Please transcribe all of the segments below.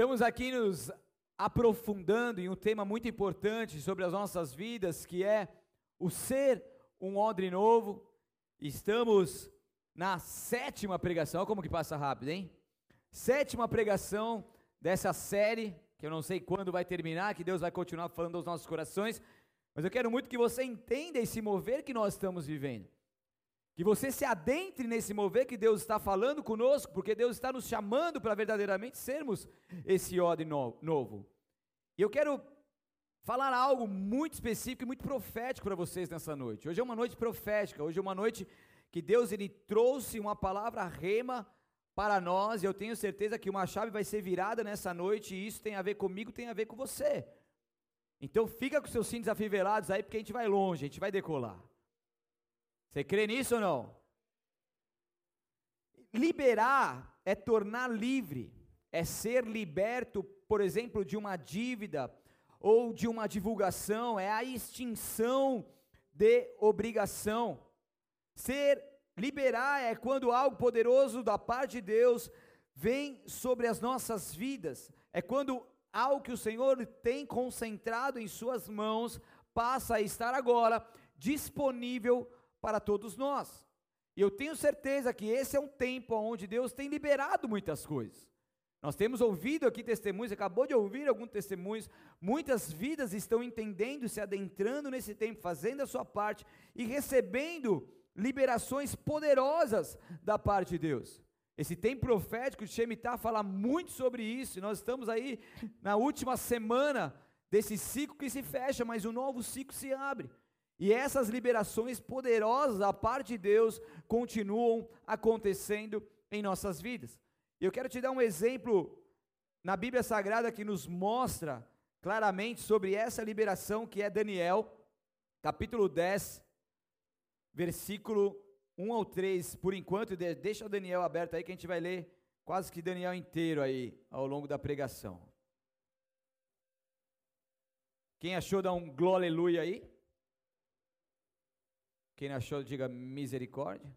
Estamos aqui nos aprofundando em um tema muito importante sobre as nossas vidas, que é o ser um odre novo. Estamos na sétima pregação, como que passa rápido, hein? Sétima pregação dessa série, que eu não sei quando vai terminar, que Deus vai continuar falando aos nossos corações, mas eu quero muito que você entenda esse mover que nós estamos vivendo. Que você se adentre nesse mover que Deus está falando conosco, porque Deus está nos chamando para verdadeiramente sermos esse ordem novo. E eu quero falar algo muito específico e muito profético para vocês nessa noite. Hoje é uma noite profética, hoje é uma noite que Deus ele trouxe uma palavra rema para nós, e eu tenho certeza que uma chave vai ser virada nessa noite, e isso tem a ver comigo, tem a ver com você. Então fica com seus cintos afivelados aí, porque a gente vai longe, a gente vai decolar. Você crê nisso ou não? Liberar é tornar livre, é ser liberto, por exemplo, de uma dívida ou de uma divulgação, é a extinção de obrigação. Ser liberar é quando algo poderoso da parte de Deus vem sobre as nossas vidas, é quando algo que o Senhor tem concentrado em Suas mãos passa a estar agora disponível para todos nós. E eu tenho certeza que esse é um tempo onde Deus tem liberado muitas coisas. Nós temos ouvido aqui testemunhos, acabou de ouvir alguns testemunhos, muitas vidas estão entendendo, se adentrando nesse tempo, fazendo a sua parte e recebendo liberações poderosas da parte de Deus. Esse tempo profético de Shemitah fala muito sobre isso, e nós estamos aí na última semana desse ciclo que se fecha, mas um novo ciclo se abre. E essas liberações poderosas da parte de Deus continuam acontecendo em nossas vidas. Eu quero te dar um exemplo na Bíblia Sagrada que nos mostra claramente sobre essa liberação que é Daniel, capítulo 10, versículo 1 ao 3. Por enquanto, deixa o Daniel aberto aí que a gente vai ler quase que Daniel inteiro aí ao longo da pregação. Quem achou, dá um glória aleluia aí. Quem achou, diga misericórdia.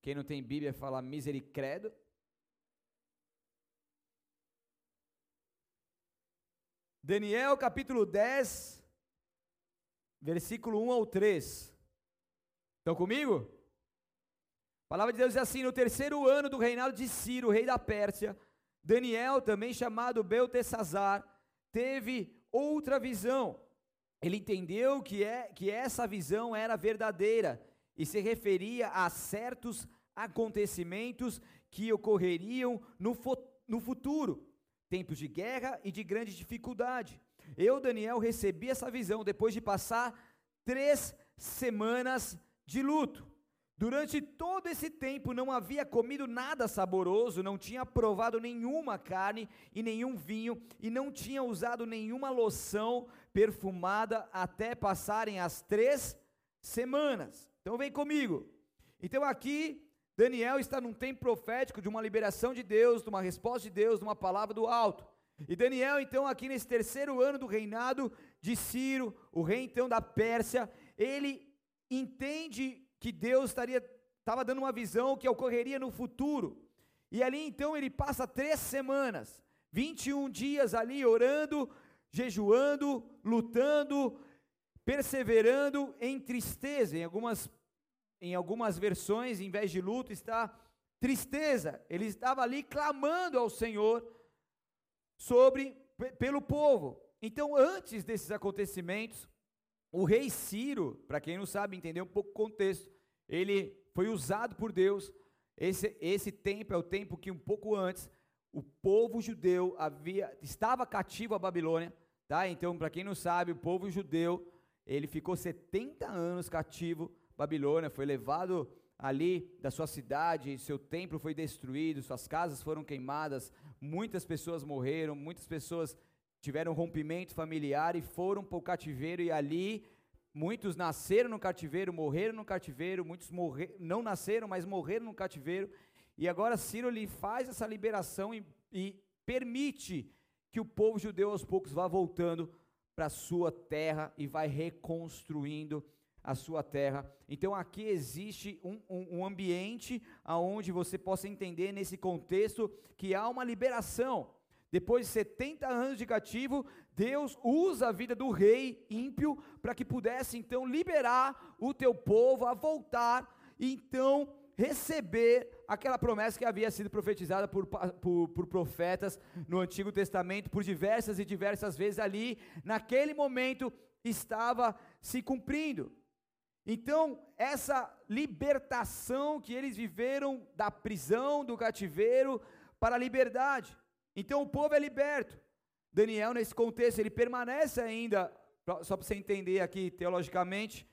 Quem não tem Bíblia, fala misericredo. Daniel capítulo 10, versículo 1 ao 3. Estão comigo? A palavra de Deus diz assim: No terceiro ano do reinado de Ciro, rei da Pérsia, Daniel, também chamado Beltesazar, teve outra visão ele entendeu que, é, que essa visão era verdadeira e se referia a certos acontecimentos que ocorreriam no, no futuro, tempos de guerra e de grande dificuldade. Eu, Daniel, recebi essa visão depois de passar três semanas de luto. Durante todo esse tempo não havia comido nada saboroso, não tinha provado nenhuma carne e nenhum vinho, e não tinha usado nenhuma loção perfumada até passarem as três semanas. Então vem comigo. Então aqui Daniel está num tempo profético de uma liberação de Deus, de uma resposta de Deus, de uma palavra do alto. E Daniel, então, aqui nesse terceiro ano do reinado de Ciro, o rei então da Pérsia, ele entende que Deus estaria estava dando uma visão que ocorreria no futuro. E ali então ele passa três semanas, 21 dias ali orando, jejuando, lutando, perseverando em tristeza. Em algumas, em algumas versões, em vez de luto, está tristeza. Ele estava ali clamando ao Senhor sobre pelo povo. Então, antes desses acontecimentos, o rei Ciro, para quem não sabe entender um pouco o contexto, ele foi usado por Deus. Esse, esse tempo é o tempo que um pouco antes o povo judeu havia estava cativo à Babilônia, tá? Então, para quem não sabe, o povo judeu, ele ficou 70 anos cativo Babilônia, foi levado ali da sua cidade, seu templo foi destruído, suas casas foram queimadas, muitas pessoas morreram, muitas pessoas tiveram rompimento familiar e foram para o cativeiro, e ali muitos nasceram no cativeiro, morreram no cativeiro, muitos morrer, não nasceram, mas morreram no cativeiro, e agora Ciro lhe faz essa liberação e, e permite que o povo judeu aos poucos vá voltando para a sua terra e vai reconstruindo a sua terra. Então aqui existe um, um, um ambiente aonde você possa entender nesse contexto que há uma liberação. depois de 70 anos de cativo, Deus usa a vida do rei ímpio para que pudesse então liberar o teu povo a voltar então receber aquela promessa que havia sido profetizada por, por, por, profetas no Antigo Testamento por diversas e diversas vezes ali, naquele momento estava se cumprindo. Então, essa libertação que eles viveram da prisão, do cativeiro, para a liberdade. Então o povo é liberto. Daniel, nesse contexto, ele permanece ainda, só para você entender aqui teologicamente,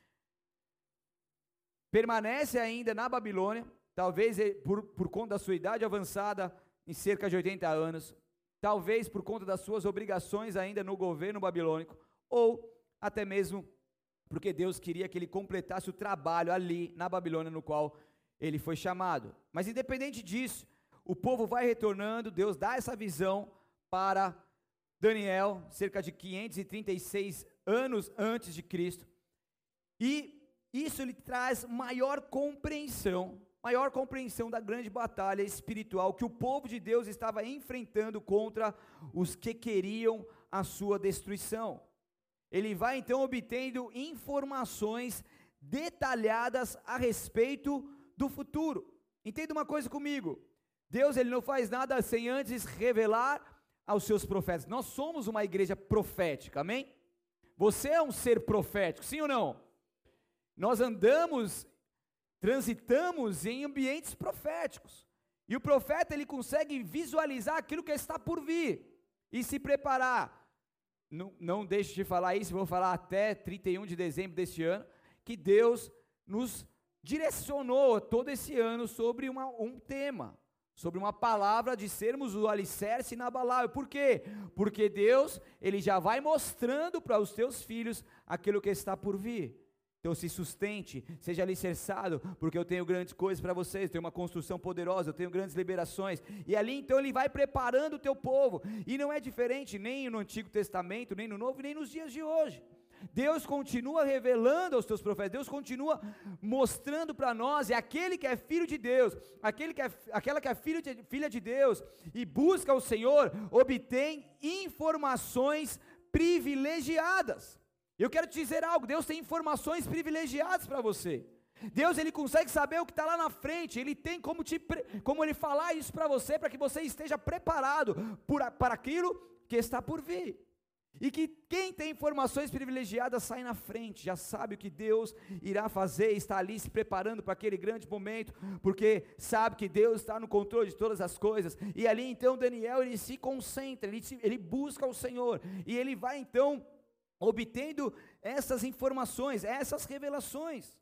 permanece ainda na Babilônia, talvez por, por conta da sua idade avançada, em cerca de 80 anos, talvez por conta das suas obrigações ainda no governo babilônico, ou até mesmo porque Deus queria que ele completasse o trabalho ali na Babilônia no qual ele foi chamado. Mas independente disso, o povo vai retornando, Deus dá essa visão para Daniel, cerca de 536 anos antes de Cristo. E isso lhe traz maior compreensão, maior compreensão da grande batalha espiritual que o povo de Deus estava enfrentando contra os que queriam a sua destruição. Ele vai então obtendo informações detalhadas a respeito do futuro. Entenda uma coisa comigo: Deus ele não faz nada sem antes revelar aos seus profetas. Nós somos uma igreja profética, amém? Você é um ser profético, sim ou não? Nós andamos, transitamos em ambientes proféticos. E o profeta ele consegue visualizar aquilo que está por vir e se preparar. Não, não deixe de falar isso, vou falar até 31 de dezembro deste ano, que Deus nos direcionou todo esse ano sobre uma, um tema sobre uma palavra de sermos o alicerce inabalável. Por quê? Porque Deus, ele já vai mostrando para os teus filhos aquilo que está por vir. Então se sustente, seja alicerçado, porque eu tenho grandes coisas para vocês, tenho uma construção poderosa, eu tenho grandes liberações. E ali então ele vai preparando o teu povo. E não é diferente nem no Antigo Testamento, nem no Novo, nem nos dias de hoje. Deus continua revelando aos teus profetas, Deus continua mostrando para nós, e aquele que é filho de Deus, aquele que é, aquela que é filho de, filha de Deus e busca o Senhor, obtém informações privilegiadas. Eu quero te dizer algo, Deus tem informações privilegiadas para você. Deus ele consegue saber o que está lá na frente, ele tem como, te, como ele falar isso para você, para que você esteja preparado por, para aquilo que está por vir. E que quem tem informações privilegiadas sai na frente, já sabe o que Deus irá fazer, está ali se preparando para aquele grande momento, porque sabe que Deus está no controle de todas as coisas. E ali então Daniel ele se concentra, ele, se, ele busca o Senhor, e ele vai então obtendo essas informações, essas revelações.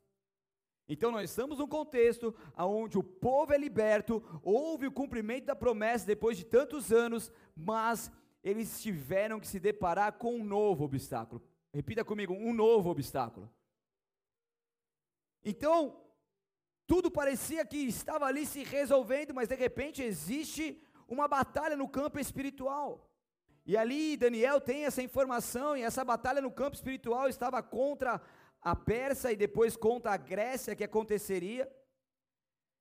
Então nós estamos num contexto onde o povo é liberto, houve o cumprimento da promessa depois de tantos anos, mas eles tiveram que se deparar com um novo obstáculo. Repita comigo, um novo obstáculo. Então, tudo parecia que estava ali se resolvendo, mas de repente existe uma batalha no campo espiritual. E ali Daniel tem essa informação, e essa batalha no campo espiritual estava contra a Pérsia e depois contra a Grécia que aconteceria.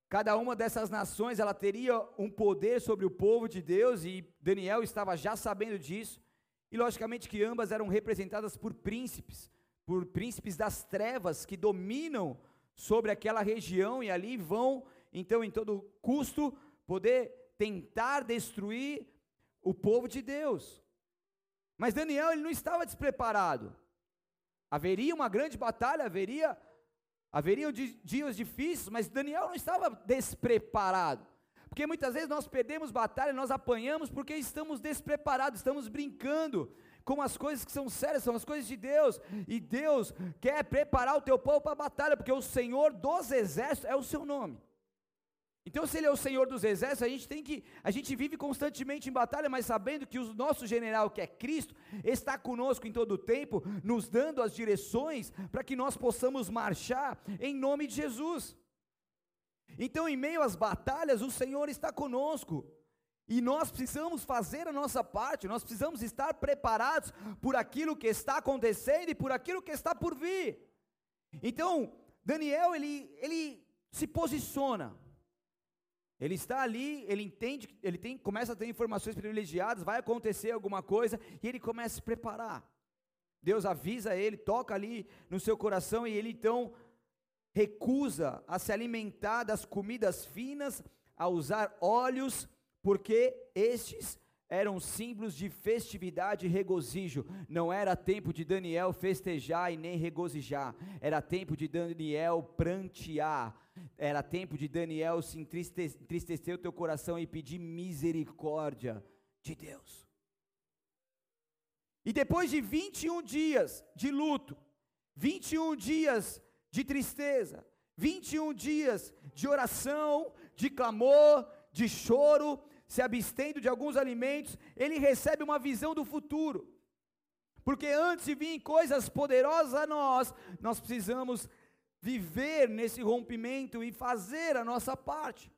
Cada uma dessas nações, ela teria um poder sobre o povo de Deus e Daniel estava já sabendo disso. E logicamente que ambas eram representadas por príncipes, por príncipes das trevas que dominam sobre aquela região e ali vão, então, em todo custo, poder tentar destruir o povo de Deus. Mas Daniel ele não estava despreparado. Haveria uma grande batalha, haveria Haveriam dias difíceis, mas Daniel não estava despreparado. Porque muitas vezes nós perdemos batalha, nós apanhamos porque estamos despreparados, estamos brincando com as coisas que são sérias, são as coisas de Deus. E Deus quer preparar o teu povo para a batalha, porque o Senhor dos exércitos é o seu nome. Então, se ele é o Senhor dos exércitos, a gente tem que, a gente vive constantemente em batalha, mas sabendo que o nosso general, que é Cristo, está conosco em todo o tempo, nos dando as direções para que nós possamos marchar em nome de Jesus. Então, em meio às batalhas, o Senhor está conosco. E nós precisamos fazer a nossa parte, nós precisamos estar preparados por aquilo que está acontecendo e por aquilo que está por vir. Então, Daniel, ele, ele se posiciona Ele está ali, ele entende, ele tem, começa a ter informações privilegiadas, vai acontecer alguma coisa e ele começa a se preparar. Deus avisa ele, toca ali no seu coração e ele então recusa a se alimentar das comidas finas, a usar óleos, porque estes eram símbolos de festividade e regozijo. Não era tempo de Daniel festejar e nem regozijar, era tempo de Daniel prantear, era tempo de Daniel se entristecer, o teu coração e pedir misericórdia de Deus. E depois de 21 dias de luto, 21 dias de tristeza, 21 dias de oração, de clamor, de choro, se abstendo de alguns alimentos, ele recebe uma visão do futuro. Porque antes de vir coisas poderosas a nós, nós precisamos viver nesse rompimento e fazer a nossa parte.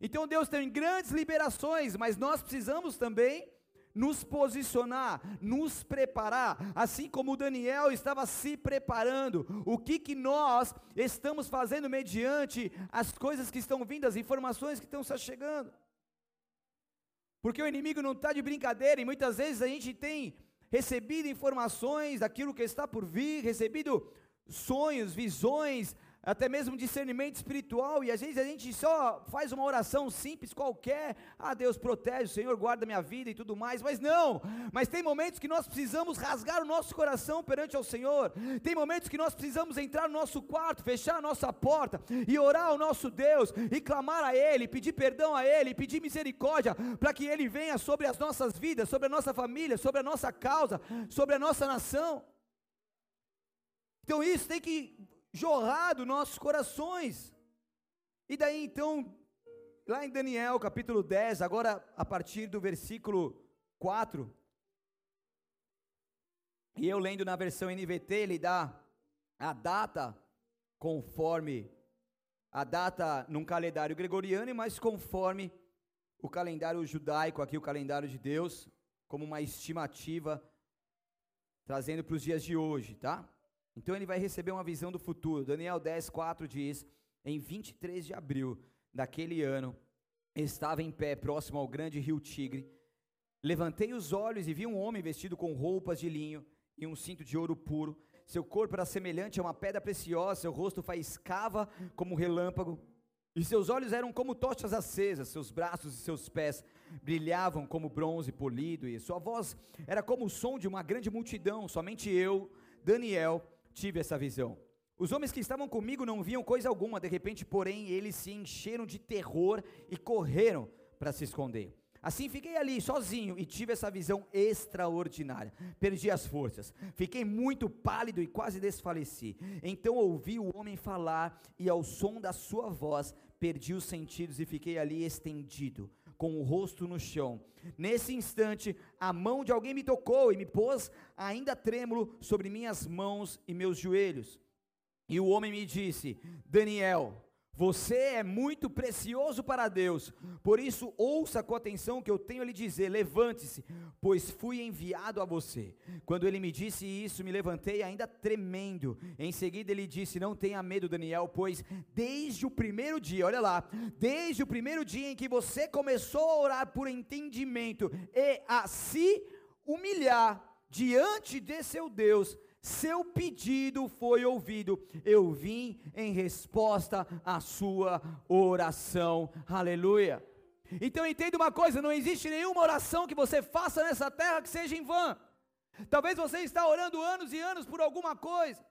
Então Deus tem grandes liberações, mas nós precisamos também nos posicionar, nos preparar, assim como Daniel estava se preparando. O que que nós estamos fazendo mediante as coisas que estão vindo, as informações que estão se chegando? Porque o inimigo não está de brincadeira e muitas vezes a gente tem recebido informações daquilo que está por vir, recebido sonhos, visões, até mesmo discernimento espiritual, e às vezes a gente só faz uma oração simples qualquer, ah Deus protege, o Senhor guarda minha vida e tudo mais, mas não, mas tem momentos que nós precisamos rasgar o nosso coração perante ao Senhor, tem momentos que nós precisamos entrar no nosso quarto, fechar a nossa porta e orar ao nosso Deus, e clamar a Ele, pedir perdão a Ele, pedir misericórdia, para que Ele venha sobre as nossas vidas, sobre a nossa família, sobre a nossa causa, sobre a nossa nação. Então isso tem que jorrar dos nossos corações. E daí então, lá em Daniel capítulo 10, agora a partir do versículo 4, e eu lendo na versão NVT, ele dá a data conforme a data num calendário gregoriano, mas conforme o calendário judaico, aqui o calendário de Deus, como uma estimativa, trazendo para os dias de hoje, tá? Então ele vai receber uma visão do futuro. Daniel 10, 4 diz: Em 23 de abril daquele ano, estava em pé próximo ao grande rio Tigre. Levantei os olhos e vi um homem vestido com roupas de linho e um cinto de ouro puro. Seu corpo era semelhante a uma pedra preciosa, seu rosto faiscava como relâmpago, e seus olhos eram como tochas acesas, seus braços e seus pés brilhavam como bronze polido, e sua voz era como o som de uma grande multidão. Somente eu, Daniel, tive essa visão. Os homens que estavam comigo não viam coisa alguma, de repente, porém, eles se encheram de terror e correram para se esconder. Assim fiquei ali sozinho e tive essa visão extraordinária. Perdi as forças, fiquei muito pálido e quase desfaleci. Então ouvi o homem falar e ao som da sua voz perdi os sentidos e fiquei ali estendido, com o rosto no chão. Nesse instante, a mão de alguém me tocou e me pôs ainda trêmulo sobre minhas mãos e meus joelhos. E o homem me disse: Daniel, você é muito precioso para Deus, por isso ouça com atenção o que eu tenho a lhe dizer. Levante-se, pois fui enviado a você. Quando ele me disse isso, me levantei ainda tremendo. Em seguida ele disse: Não tenha medo, Daniel, pois desde o primeiro dia, olha lá, desde o primeiro dia em que você começou a orar por entendimento e a se humilhar diante de seu Deus, seu pedido foi ouvido, eu vim em resposta à sua oração, aleluia. Então entenda uma coisa: não existe nenhuma oração que você faça nessa terra que seja em vão. Talvez você está orando anos e anos por alguma coisa.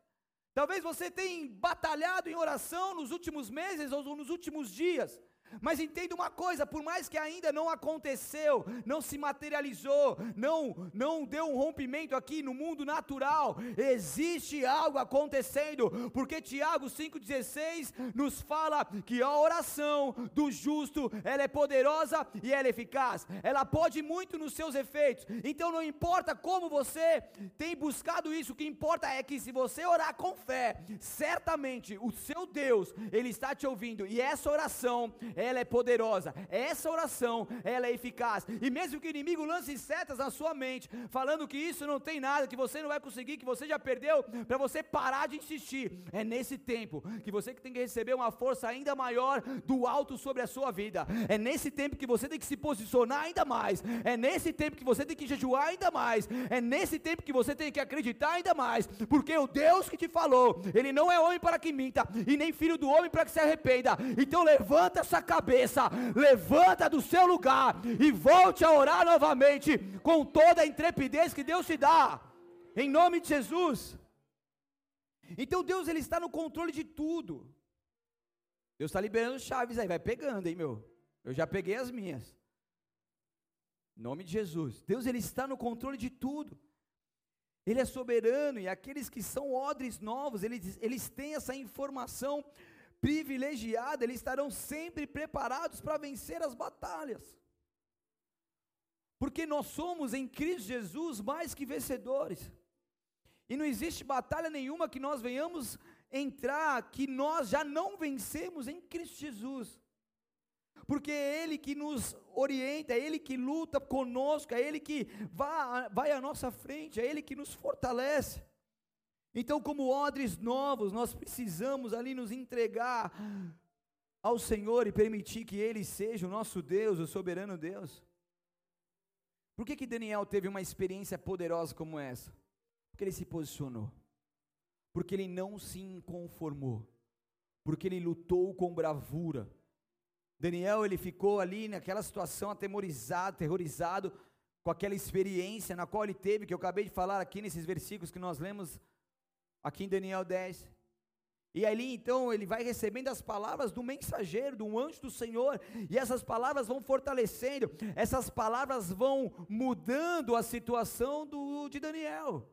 Talvez você tenha batalhado em oração nos últimos meses ou nos últimos dias. Mas entenda uma coisa, por mais que ainda não aconteceu, não se materializou, não não deu um rompimento aqui no mundo natural, existe algo acontecendo, porque Tiago 5:16 nos fala que a oração do justo, ela é poderosa e ela é eficaz. Ela pode muito nos seus efeitos. Então não importa como você tem buscado isso, o que importa é que se você orar com fé, certamente o seu Deus, ele está te ouvindo e essa oração ela é poderosa. Essa oração, ela é eficaz. E mesmo que o inimigo lance setas na sua mente, falando que isso não tem nada, que você não vai conseguir, que você já perdeu, para você parar de insistir. É nesse tempo que você tem que receber uma força ainda maior do alto sobre a sua vida. É nesse tempo que você tem que se posicionar ainda mais. É nesse tempo que você tem que jejuar ainda mais. É nesse tempo que você tem que acreditar ainda mais. Porque o Deus que te falou, ele não é homem para que minta, e nem filho do homem para que se arrependa. Então levanta essa cabeça, levanta do seu lugar e volte a orar novamente com toda a intrepidez que Deus te dá. Em nome de Jesus. Então Deus ele está no controle de tudo. Deus está liberando chaves aí, vai pegando, hein, meu? Eu já peguei as minhas. Em nome de Jesus. Deus ele está no controle de tudo. Ele é soberano e aqueles que são odres novos, eles, eles têm essa informação privilegiada, eles estarão sempre preparados para vencer as batalhas. Porque nós somos em Cristo Jesus mais que vencedores. E não existe batalha nenhuma que nós venhamos entrar que nós já não vencemos em Cristo Jesus. Porque é Ele que nos orienta, é Ele que luta conosco, é Ele que vai, vai à nossa frente, é Ele que nos fortalece. Então, como odres novos, nós precisamos ali nos entregar ao Senhor e permitir que Ele seja o nosso Deus, o soberano Deus. Por que, que Daniel teve uma experiência poderosa como essa? Porque ele se posicionou, porque ele não se conformou, porque ele lutou com bravura. Daniel, ele ficou ali naquela situação atemorizado, terrorizado, com aquela experiência na qual ele teve, que eu acabei de falar aqui nesses versículos que nós lemos aqui em Daniel 10. E ali então ele vai recebendo as palavras do mensageiro, do anjo do Senhor, e essas palavras vão fortalecendo, essas palavras vão mudando a situação do, de Daniel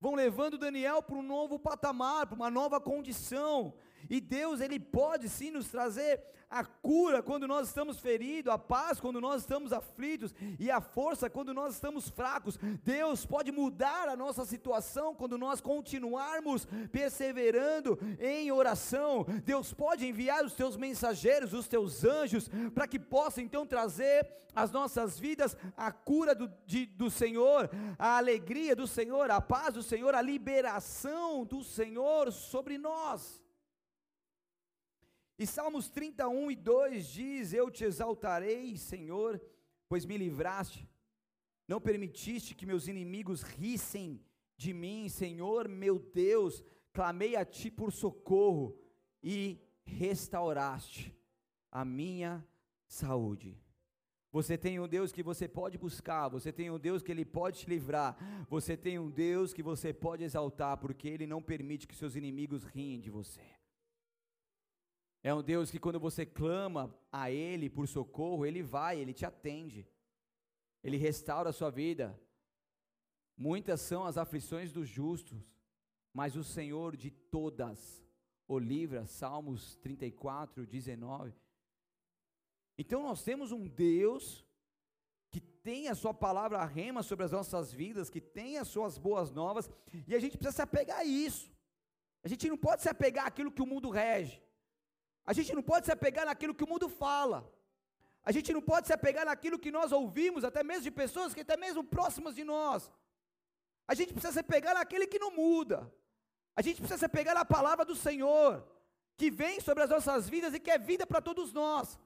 vão levando Daniel para um novo patamar, para uma nova condição. E Deus, Ele pode sim nos trazer a cura quando nós estamos feridos, a paz quando nós estamos aflitos e a força quando nós estamos fracos. Deus pode mudar a nossa situação quando nós continuarmos perseverando em oração. Deus pode enviar os teus mensageiros, os teus anjos, para que possam então trazer às nossas vidas a cura do, de, do Senhor, a alegria do Senhor, a paz do Senhor, a liberação do Senhor sobre nós. E Salmos 31 e 2 diz: Eu te exaltarei, Senhor, pois me livraste, não permitiste que meus inimigos rissem de mim, Senhor meu Deus, clamei a ti por socorro e restauraste a minha saúde. Você tem um Deus que você pode buscar, você tem um Deus que Ele pode te livrar, você tem um Deus que você pode exaltar, porque Ele não permite que seus inimigos riem de você. É um Deus que quando você clama a Ele por socorro, Ele vai, Ele te atende, Ele restaura a sua vida. Muitas são as aflições dos justos, mas o Senhor de todas o livra. Salmos 34, 19. Então nós temos um Deus que tem a sua palavra rema sobre as nossas vidas, que tem as suas boas novas, e a gente precisa se apegar a isso. A gente não pode se apegar àquilo que o mundo rege. A gente não pode se apegar naquilo que o mundo fala. A gente não pode se apegar naquilo que nós ouvimos, até mesmo de pessoas que até mesmo próximas de nós. A gente precisa se apegar naquele que não muda. A gente precisa se apegar na palavra do Senhor, que vem sobre as nossas vidas e que é vida para todos nós.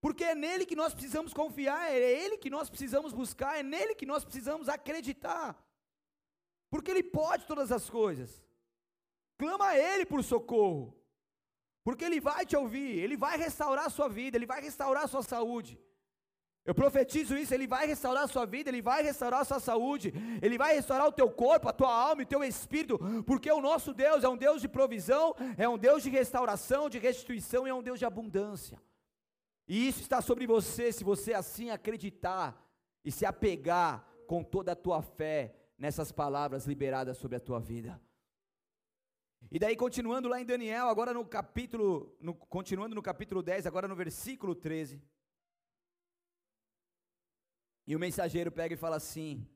Porque é nele que nós precisamos confiar, é ele que nós precisamos buscar, é nele que nós precisamos acreditar. Porque ele pode todas as coisas. Clama a ele por socorro. Porque Ele vai te ouvir, Ele vai restaurar a sua vida, Ele vai restaurar a sua saúde. Eu profetizo isso, Ele vai restaurar a sua vida, Ele vai restaurar a sua saúde, Ele vai restaurar o teu corpo, a tua alma e o teu espírito, porque o nosso Deus é um Deus de provisão, é um Deus de restauração, de restituição e é um Deus de abundância. E isso está sobre você, se você assim acreditar e se apegar com toda a tua fé nessas palavras liberadas sobre a tua vida. E daí, continuando lá em Daniel, agora no capítulo, no, continuando no capítulo 10, agora no versículo 13. E o mensageiro pega e fala assim: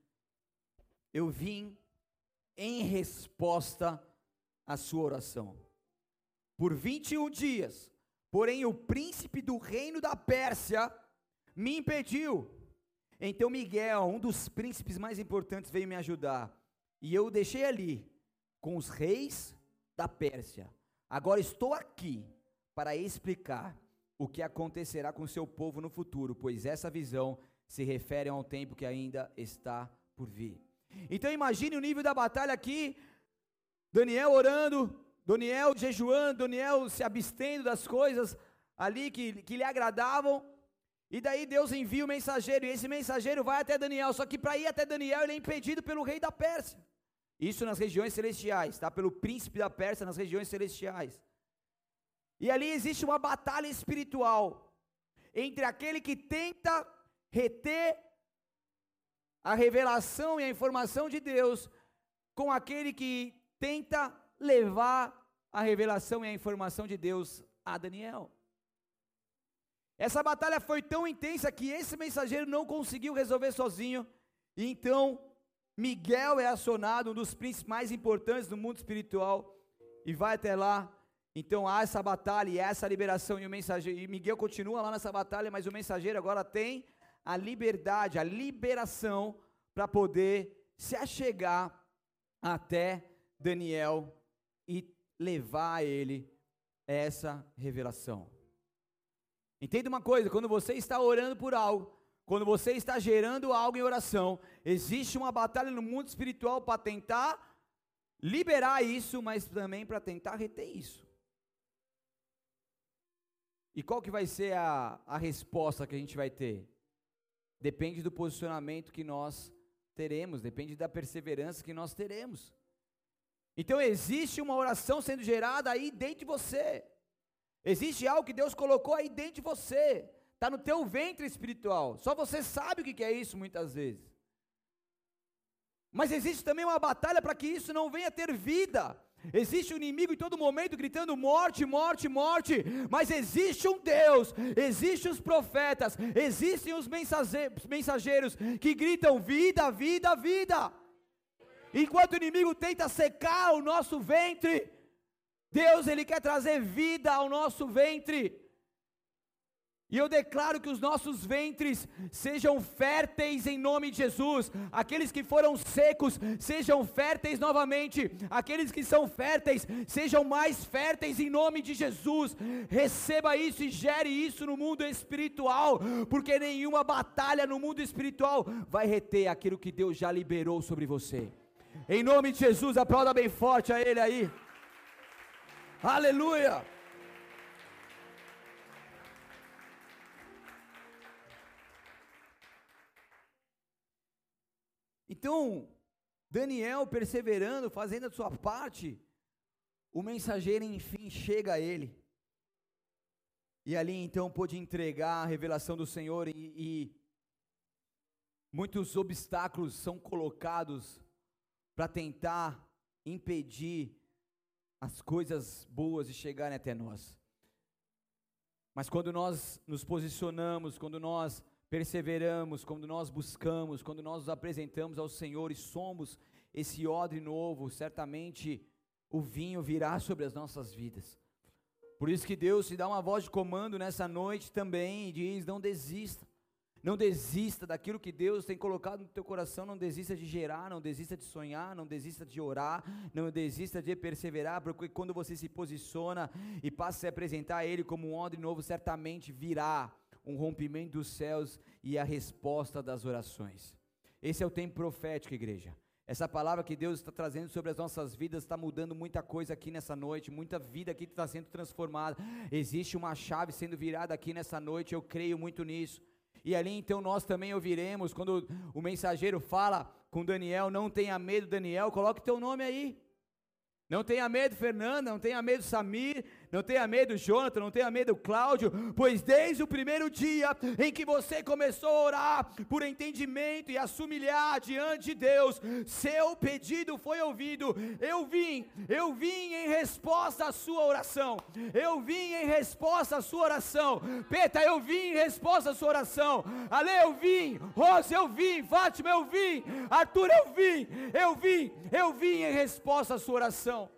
Eu vim em resposta à sua oração. Por 21 dias Porém, o príncipe do reino da Pérsia me impediu. Então Miguel, um dos príncipes mais importantes, veio me ajudar. E eu o deixei ali com os reis da Pérsia. Agora estou aqui para explicar o que acontecerá com seu povo no futuro, pois essa visão se refere a um tempo que ainda está por vir. Então imagine o nível da batalha aqui, Daniel orando, Daniel jejuando, Daniel se abstendo das coisas ali que, que lhe agradavam, e daí Deus envia o mensageiro, e esse mensageiro vai até Daniel, só que para ir até Daniel ele é impedido pelo rei da Pérsia. Isso nas regiões celestiais, tá? Pelo príncipe da Pérsia nas regiões celestiais. E ali existe uma batalha espiritual entre aquele que tenta reter a revelação e a informação de Deus com aquele que tenta levar a revelação e a informação de Deus a Daniel. Essa batalha foi tão intensa que esse mensageiro não conseguiu resolver sozinho, e então Miguel é acionado, um dos príncipes mais importantes do mundo espiritual, e vai até lá. Então há essa batalha e essa liberação, e o mensageiro, e Miguel continua lá nessa batalha, mas o mensageiro agora tem a liberdade, a liberação para poder se achegar até Daniel e levar a ele essa revelação. Entenda uma coisa: quando você está orando por algo, quando você está gerando algo em oração, existe uma batalha no mundo espiritual para tentar liberar isso, mas também para tentar reter isso. E qual que vai ser a, a resposta que a gente vai ter? Depende do posicionamento que nós teremos, depende da perseverança que nós teremos. Então existe uma oração sendo gerada aí dentro de você. Existe algo que Deus colocou aí dentro de você. Está no teu ventre espiritual. Só você sabe o que é isso muitas vezes. Mas existe também uma batalha para que isso não venha ter vida. Existe um inimigo em todo momento gritando morte, morte, morte, mas existe um Deus, existem os profetas, existem os mensageiros que gritam vida, vida, vida. Enquanto o inimigo tenta secar o nosso ventre, Deus ele quer trazer vida ao nosso ventre. E eu declaro que os nossos ventres sejam férteis em nome de Jesus. Aqueles que foram secos sejam férteis novamente. Aqueles que são férteis sejam mais férteis em nome de Jesus. Receba isso e gere isso no mundo espiritual, porque nenhuma batalha no mundo espiritual vai reter aquilo que Deus já liberou sobre você. Em nome de Jesus, aplauda bem forte a Ele aí. Aleluia. Então, Daniel perseverando, fazendo a sua parte, o mensageiro enfim chega a ele. E ali então pôde entregar a revelação do Senhor e, e muitos obstáculos são colocados para tentar impedir as coisas boas de chegarem até nós. Mas quando nós nos posicionamos, quando nós perseveramos, quando nós buscamos, quando nós nos apresentamos ao Senhor e somos esse odre novo, certamente o vinho virá sobre as nossas vidas. Por isso que Deus te dá uma voz de comando nessa noite também e diz: não desista. Não desista daquilo que Deus tem colocado no teu coração, não desista de gerar, não desista de sonhar, não desista de orar, não desista de perseverar, porque quando você se posiciona e passa a se apresentar a Ele como um odre novo, certamente virá um rompimento dos céus e a resposta das orações. Esse é o tempo profético, igreja. Essa palavra que Deus está trazendo sobre as nossas vidas está mudando muita coisa aqui nessa noite, muita vida aqui está sendo transformada. Existe uma chave sendo virada aqui nessa noite, eu creio muito nisso. E ali então nós também ouviremos, quando o mensageiro fala com Daniel, não tenha medo, Daniel, coloque teu nome aí. Não tenha medo, Fernanda, não tenha medo, Samir, não tenha medo, Jonathan, não tenha medo, Cláudio, pois desde o primeiro dia em que você começou a orar por entendimento e a se humilhar diante de Deus, seu pedido foi ouvido. Eu vim, eu vim em resposta à sua oração. Eu vim em resposta à sua oração. Peta, eu vim em resposta à sua oração. Ale, eu vim. Rose, eu vim. Fátima, eu vim. Arthur, eu vim. Eu vim, eu vim em resposta à sua oração.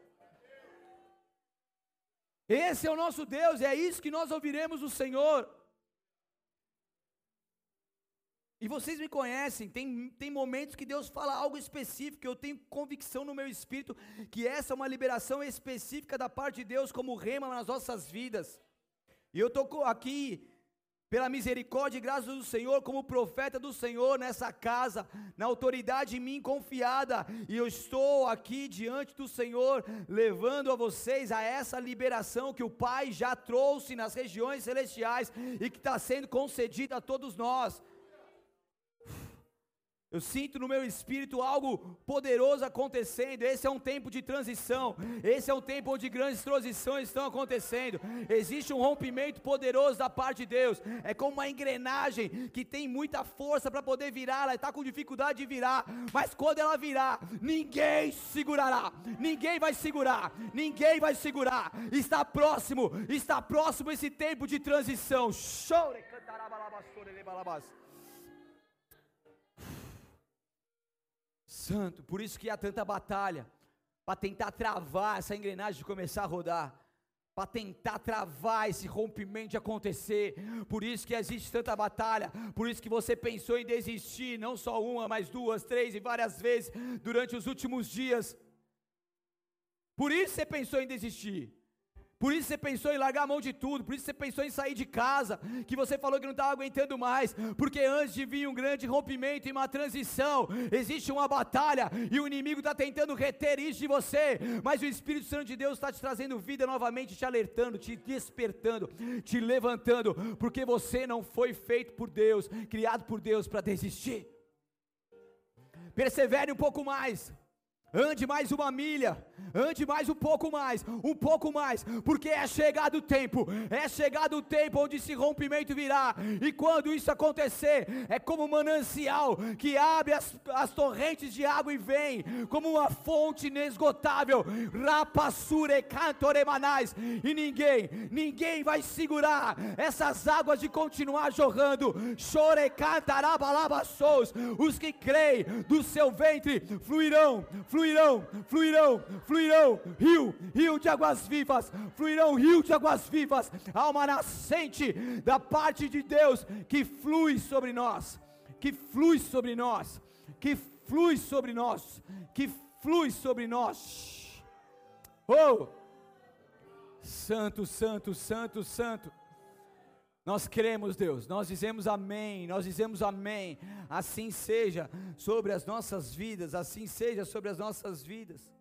Esse é o nosso Deus, é isso que nós ouviremos do Senhor. E vocês me conhecem, tem, tem momentos que Deus fala algo específico, eu tenho convicção no meu espírito que essa é uma liberação específica da parte de Deus como rema nas nossas vidas. E eu estou aqui pela misericórdia e graça do Senhor, como profeta do Senhor nessa casa, na autoridade em mim confiada, e eu estou aqui diante do Senhor, levando a vocês a essa liberação que o Pai já trouxe nas regiões celestiais e que está sendo concedida a todos nós. Eu sinto no meu espírito algo poderoso acontecendo. Esse é um tempo de transição. Esse é um tempo onde grandes transições estão acontecendo. Existe um rompimento poderoso da parte de Deus. É como uma engrenagem que tem muita força para poder virar. Ela está com dificuldade de virar. Mas quando ela virar, ninguém segurará. Ninguém vai segurar. Ninguém vai segurar. Está próximo. Está próximo esse tempo de transição. Chore, cantarabalabassore, lebalabas. Santo, por isso que há tanta batalha, para tentar travar essa engrenagem de começar a rodar, para tentar travar esse rompimento de acontecer. Por isso que existe tanta batalha, por isso que você pensou em desistir, não só uma, mas duas, três e várias vezes durante os últimos dias. Por isso você pensou em desistir. Por isso você pensou em largar a mão de tudo, por isso você pensou em sair de casa, que você falou que não estava aguentando mais, porque antes de vir um grande rompimento e uma transição, existe uma batalha e o inimigo está tentando reter isso de você, mas o Espírito Santo de Deus está te trazendo vida novamente, te alertando, te despertando, te levantando, porque você não foi feito por Deus, criado por Deus para desistir. Persevere um pouco mais. Ande mais uma milha, ande mais um pouco mais, um pouco mais, porque é chegado o tempo, é chegado o tempo onde esse rompimento virá, e quando isso acontecer, é como um manancial que abre as, as torrentes de água e vem, como uma fonte inesgotável, rapassure cantoremanais, e ninguém, ninguém vai segurar essas águas de continuar jorrando, chore cantarabalabassous, os que creem do seu ventre fluirão, fluirão fluirão, fluirão, fluirão, rio, rio de águas vivas, fluirão rio de águas vivas, há uma nascente da parte de Deus que flui sobre nós, que flui sobre nós, que flui sobre nós, que flui sobre nós. Oh! Santo, santo, santo, santo. Nós cremos, Deus, nós dizemos amém, nós dizemos amém. Assim seja sobre as nossas vidas, assim seja sobre as nossas vidas.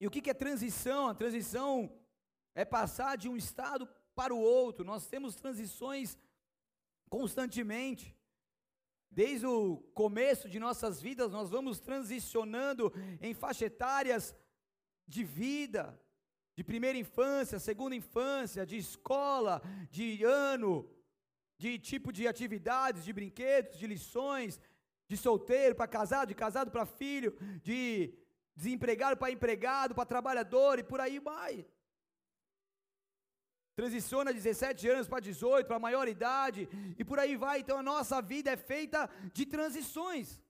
E o que é transição? A transição é passar de um estado para o outro. Nós temos transições constantemente. Desde o começo de nossas vidas, nós vamos transicionando em faixa etárias de vida, de primeira infância, segunda infância, de escola, de ano, de tipo de atividades, de brinquedos, de lições, de solteiro para casado, de casado para filho, de desempregado para empregado, para trabalhador e por aí vai. Transiciona 17 anos para 18, para maior idade e por aí vai. Então a nossa vida é feita de transições.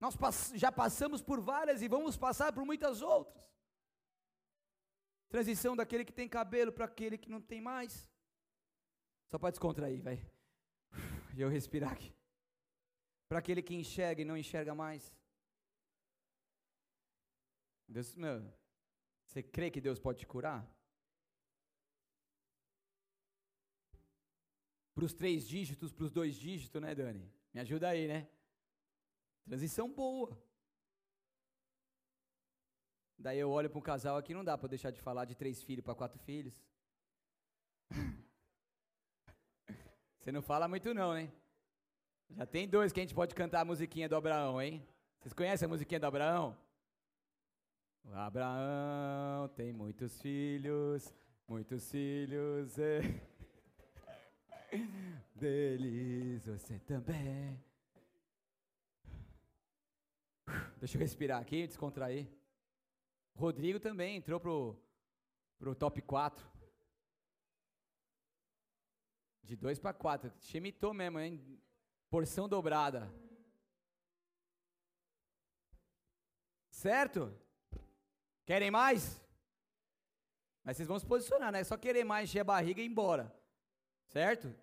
Nós já passamos por várias e vamos passar por muitas outras. Transição daquele que tem cabelo para aquele que não tem mais. Só para descontrair, vai. E eu respirar aqui. Para aquele que enxerga e não enxerga mais. Deus, meu, você crê que Deus pode te curar? Para os três dígitos, para os dois dígitos, né, Dani? Me ajuda aí, né? Transição boa. Daí eu olho para um casal aqui, não dá para deixar de falar de três filhos para quatro filhos. Você não fala muito não, hein? Já tem dois que a gente pode cantar a musiquinha do Abraão, hein? Vocês conhecem a musiquinha do Abraão? O Abraão tem muitos filhos, muitos filhos. É. Deles você também. Deixa eu respirar aqui, descontrair. Rodrigo também entrou pro, pro top 4. De 2 para 4. Chemitou mesmo, hein? Porção dobrada. Certo? Querem mais? Mas vocês vão se posicionar, né? É só querer mais, encher a barriga e ir embora. Certo?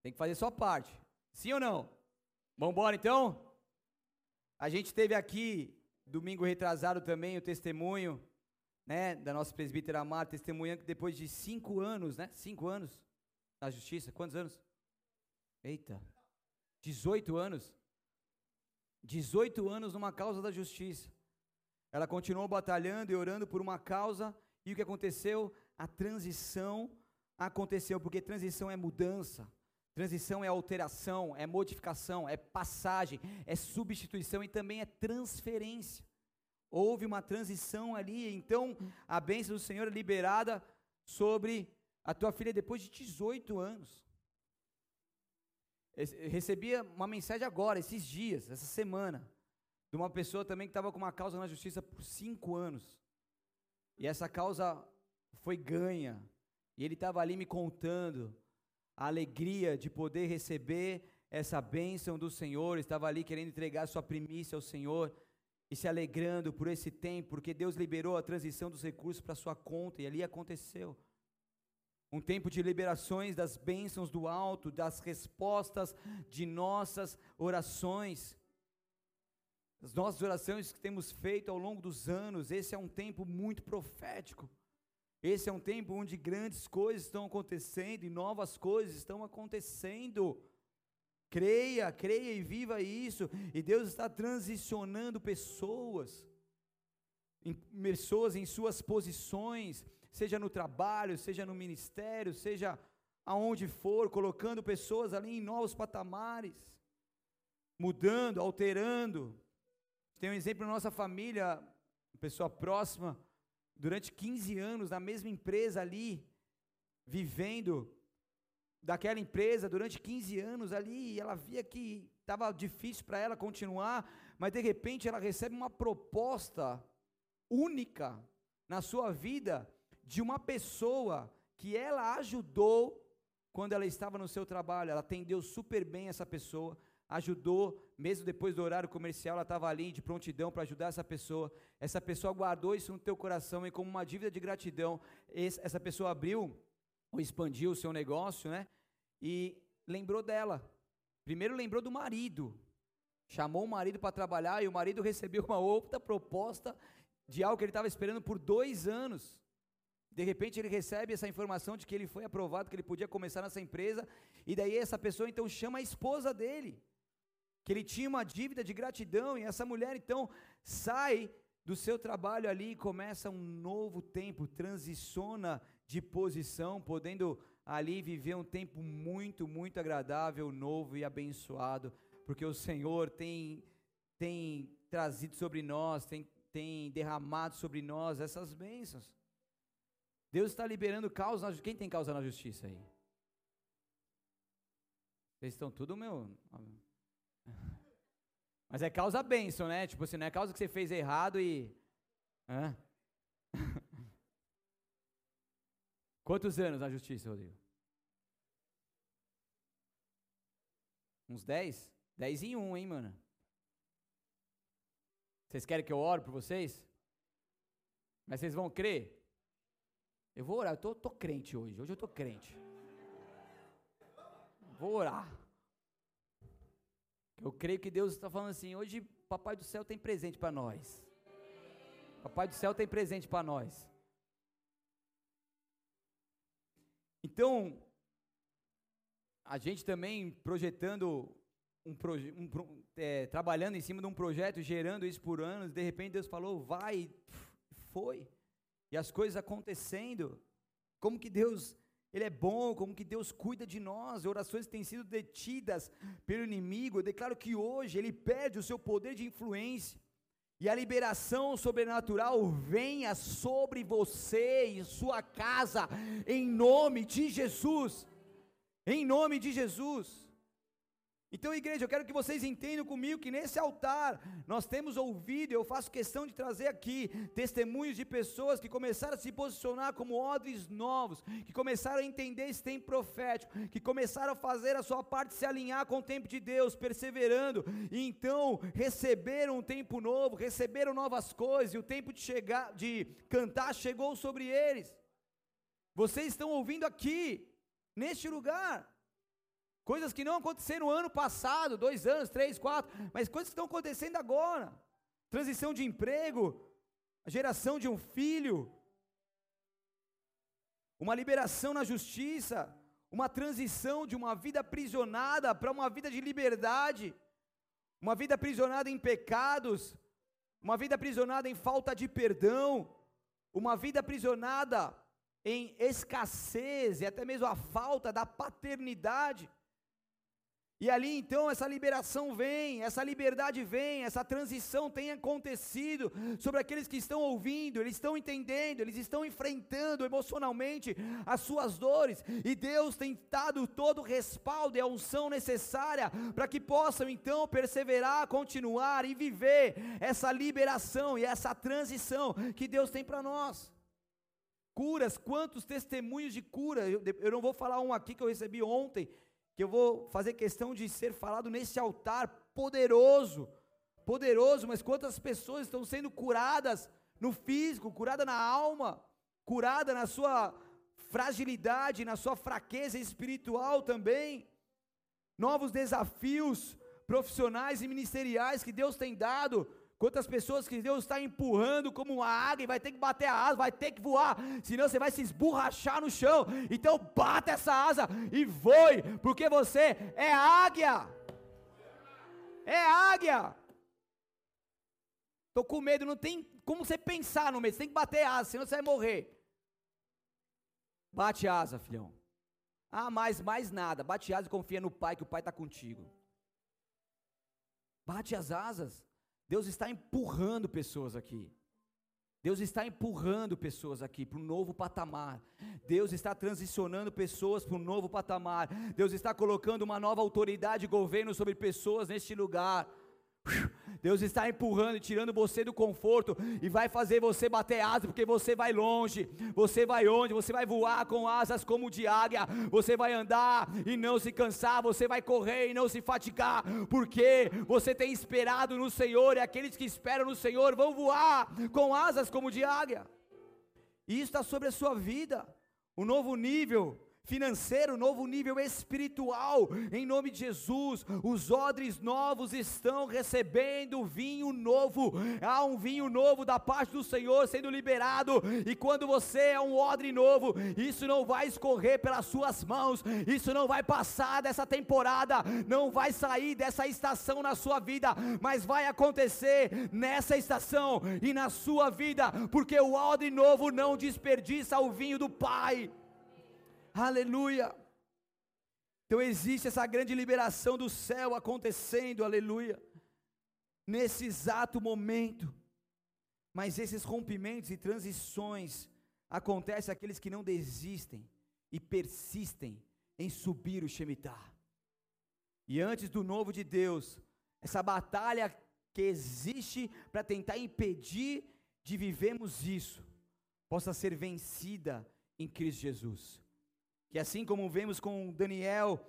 Tem que fazer sua parte. Sim ou não? Vamos embora então? A gente teve aqui, domingo retrasado também, o testemunho, né, da nossa presbítera amada, testemunhando que depois de cinco anos, né? Cinco anos na justiça. Quantos anos? Eita. 18 anos. 18 anos numa causa da justiça. Ela continuou batalhando e orando por uma causa, e o que aconteceu? A transição aconteceu, porque transição é mudança. Transição é alteração, é modificação, é passagem, é substituição e também é transferência. Houve uma transição ali, então a bênção do Senhor é liberada sobre a tua filha depois de 18 anos. Eu recebia uma mensagem agora, esses dias, essa semana, de uma pessoa também que estava com uma causa na justiça por cinco anos. E essa causa foi ganha. E ele estava ali me contando a alegria de poder receber essa bênção do Senhor, estava ali querendo entregar sua primícia ao Senhor e se alegrando por esse tempo, porque Deus liberou a transição dos recursos para sua conta e ali aconteceu. Um tempo de liberações das bênçãos do alto, das respostas de nossas orações. As nossas orações que temos feito ao longo dos anos, esse é um tempo muito profético. Esse é um tempo onde grandes coisas estão acontecendo e novas coisas estão acontecendo. Creia, creia e viva isso. E Deus está transicionando pessoas, em, pessoas em suas posições, seja no trabalho, seja no ministério, seja aonde for, colocando pessoas ali em novos patamares, mudando, alterando. Tem um exemplo na nossa família, pessoa próxima, durante 15 anos na mesma empresa ali, vivendo daquela empresa durante 15 anos ali, e ela via que estava difícil para ela continuar, mas de repente ela recebe uma proposta única na sua vida de uma pessoa que ela ajudou quando ela estava no seu trabalho, ela atendeu super bem essa pessoa, ajudou, mesmo depois do horário comercial, ela estava ali de prontidão para ajudar essa pessoa. Essa pessoa guardou isso no teu coração e como uma dívida de gratidão, essa pessoa abriu ou expandiu o seu negócio, né? E lembrou dela. Primeiro lembrou do marido. Chamou o marido para trabalhar e o marido recebeu uma outra proposta de algo que ele estava esperando por dois anos. De repente ele recebe essa informação de que ele foi aprovado, que ele podia começar nessa empresa, e daí essa pessoa então chama a esposa dele que ele tinha uma dívida de gratidão, e essa mulher então sai do seu trabalho ali e começa um novo tempo, transiciona de posição, podendo ali viver um tempo muito, muito agradável, novo e abençoado, porque o Senhor tem, tem trazido sobre nós, tem, tem derramado sobre nós essas bênçãos. Deus está liberando causa, quem tem causa na justiça aí? Vocês estão tudo meu. Mas é causa bênção, né? Tipo assim, não é causa que você fez errado e. Hã? Quantos anos na justiça, Rodrigo? Uns 10? 10 em 1, hein, mano? Vocês querem que eu ore por vocês? Mas vocês vão crer? Eu vou orar, eu tô, tô crente hoje. Hoje eu tô crente. Vou orar. Eu creio que Deus está falando assim: hoje, Papai do céu tem presente para nós. Papai do céu tem presente para nós. Então, a gente também projetando um, proje um é, trabalhando em cima de um projeto, gerando isso por anos, de repente Deus falou, vai, foi. E as coisas acontecendo. Como que Deus ele é bom, como que Deus cuida de nós, orações têm sido detidas pelo inimigo. Eu declaro que hoje ele perde o seu poder de influência. E a liberação sobrenatural venha sobre você e sua casa, em nome de Jesus. Em nome de Jesus. Então, igreja, eu quero que vocês entendam comigo que nesse altar nós temos ouvido, eu faço questão de trazer aqui testemunhos de pessoas que começaram a se posicionar como odres novos, que começaram a entender esse tempo profético, que começaram a fazer a sua parte se alinhar com o tempo de Deus, perseverando, e então receberam um tempo novo, receberam novas coisas, e o tempo de chegar, de cantar chegou sobre eles. Vocês estão ouvindo aqui, neste lugar. Coisas que não aconteceram no ano passado, dois anos, três, quatro, mas coisas que estão acontecendo agora. Transição de emprego, a geração de um filho, uma liberação na justiça, uma transição de uma vida aprisionada para uma vida de liberdade, uma vida aprisionada em pecados, uma vida aprisionada em falta de perdão, uma vida aprisionada em escassez e até mesmo a falta da paternidade. E ali então essa liberação vem, essa liberdade vem, essa transição tem acontecido sobre aqueles que estão ouvindo, eles estão entendendo, eles estão enfrentando emocionalmente as suas dores, e Deus tem dado todo o respaldo e a unção necessária para que possam então perseverar, continuar e viver essa liberação e essa transição que Deus tem para nós. Curas, quantos testemunhos de cura, eu, eu não vou falar um aqui que eu recebi ontem que eu vou fazer questão de ser falado nesse altar poderoso, poderoso, mas quantas pessoas estão sendo curadas no físico, curada na alma, curada na sua fragilidade, na sua fraqueza espiritual também. Novos desafios profissionais e ministeriais que Deus tem dado Quantas pessoas que Deus está empurrando como uma águia e vai ter que bater a asa, vai ter que voar, senão você vai se esborrachar no chão. Então bata essa asa e voe, porque você é águia. É águia. Estou com medo, não tem como você pensar no medo, você tem que bater asa, senão você vai morrer. Bate asa, filhão. Ah, mais, mais nada. Bate asa e confia no Pai, que o Pai está contigo. Bate as asas. Deus está empurrando pessoas aqui. Deus está empurrando pessoas aqui para um novo patamar. Deus está transicionando pessoas para um novo patamar. Deus está colocando uma nova autoridade e governo sobre pessoas neste lugar. Deus está empurrando e tirando você do conforto e vai fazer você bater asas, porque você vai longe. Você vai onde? Você vai voar com asas como de águia. Você vai andar e não se cansar. Você vai correr e não se fatigar, porque você tem esperado no Senhor e aqueles que esperam no Senhor vão voar com asas como de águia. E isso está sobre a sua vida. Um novo nível financeiro, novo nível espiritual, em nome de Jesus. Os odres novos estão recebendo vinho novo. Há um vinho novo da parte do Senhor sendo liberado, e quando você é um odre novo, isso não vai escorrer pelas suas mãos, isso não vai passar dessa temporada, não vai sair dessa estação na sua vida, mas vai acontecer nessa estação e na sua vida, porque o odre novo não desperdiça o vinho do Pai. Aleluia. Então existe essa grande liberação do céu acontecendo, aleluia, nesse exato momento. Mas esses rompimentos e transições acontecem àqueles que não desistem e persistem em subir o Shemitah. E antes do novo de Deus, essa batalha que existe para tentar impedir de vivermos isso, possa ser vencida em Cristo Jesus. Que assim como vemos com Daniel,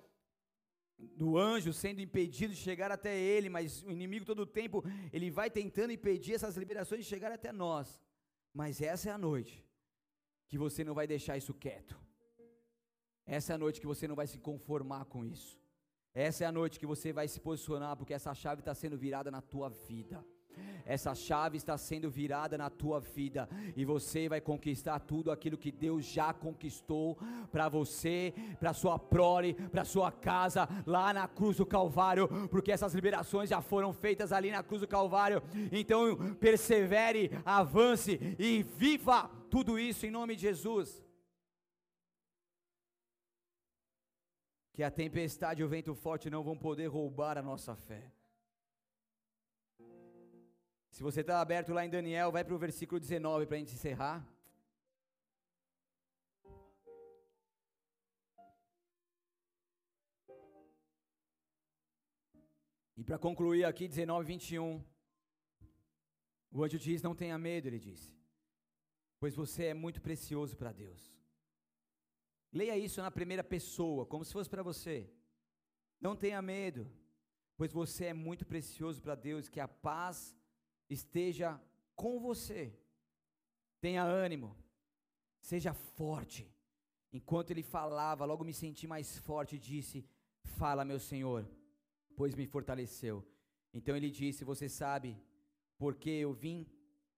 do anjo sendo impedido de chegar até ele, mas o inimigo todo o tempo, ele vai tentando impedir essas liberações de chegar até nós. Mas essa é a noite que você não vai deixar isso quieto. Essa é a noite que você não vai se conformar com isso. Essa é a noite que você vai se posicionar, porque essa chave está sendo virada na tua vida. Essa chave está sendo virada na tua vida e você vai conquistar tudo aquilo que Deus já conquistou para você, para sua prole, para sua casa lá na cruz do Calvário, porque essas liberações já foram feitas ali na cruz do Calvário. Então, persevere, avance e viva tudo isso em nome de Jesus. Que a tempestade e o vento forte não vão poder roubar a nossa fé. Se você está aberto lá em Daniel, vai para o versículo 19 para a gente encerrar. E para concluir aqui, 19, 21. O anjo diz: Não tenha medo, ele disse, pois você é muito precioso para Deus. Leia isso na primeira pessoa, como se fosse para você. Não tenha medo, pois você é muito precioso para Deus, que a paz esteja com você. Tenha ânimo, seja forte. Enquanto ele falava, logo me senti mais forte e disse: Fala, meu Senhor, pois me fortaleceu. Então ele disse: Você sabe, porque eu vim,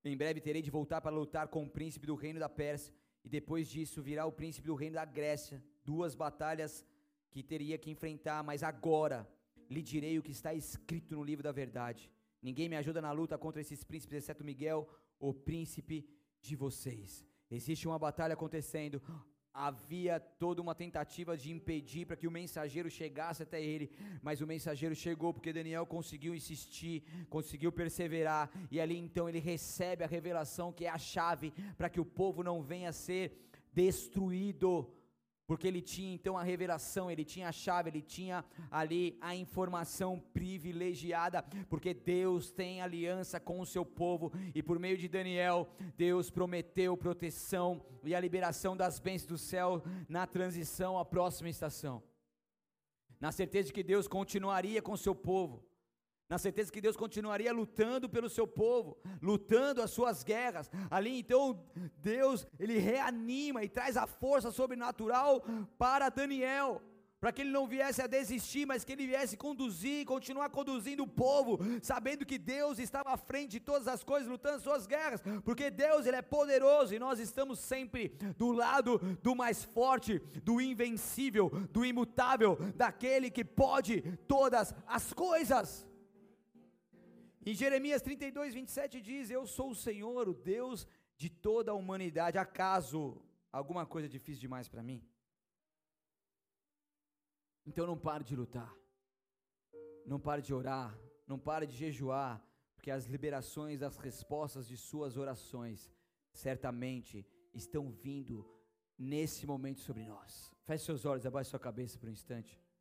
em breve terei de voltar para lutar com o príncipe do reino da Pérsia, e depois disso virá o príncipe do reino da Grécia. Duas batalhas que teria que enfrentar, mas agora lhe direi o que está escrito no livro da verdade. Ninguém me ajuda na luta contra esses príncipes, exceto Miguel, o príncipe de vocês. Existe uma batalha acontecendo. Havia toda uma tentativa de impedir para que o mensageiro chegasse até ele, mas o mensageiro chegou porque Daniel conseguiu insistir, conseguiu perseverar, e ali então ele recebe a revelação que é a chave para que o povo não venha a ser destruído porque ele tinha então a revelação, ele tinha a chave, ele tinha ali a informação privilegiada, porque Deus tem aliança com o seu povo, e por meio de Daniel, Deus prometeu proteção e a liberação das bênçãos do céu na transição à próxima estação. Na certeza de que Deus continuaria com o seu povo, na certeza que Deus continuaria lutando pelo seu povo, lutando as suas guerras. Ali então Deus, ele reanima e traz a força sobrenatural para Daniel, para que ele não viesse a desistir, mas que ele viesse conduzir, continuar conduzindo o povo, sabendo que Deus estava à frente de todas as coisas, lutando as suas guerras, porque Deus ele é poderoso e nós estamos sempre do lado do mais forte, do invencível, do imutável, daquele que pode todas as coisas. Em Jeremias 32, 27 diz: Eu sou o Senhor, o Deus de toda a humanidade. Acaso alguma coisa é difícil demais para mim? Então não pare de lutar, não pare de orar, não pare de jejuar, porque as liberações das respostas de suas orações certamente estão vindo nesse momento sobre nós. Feche seus olhos, abaixe sua cabeça por um instante.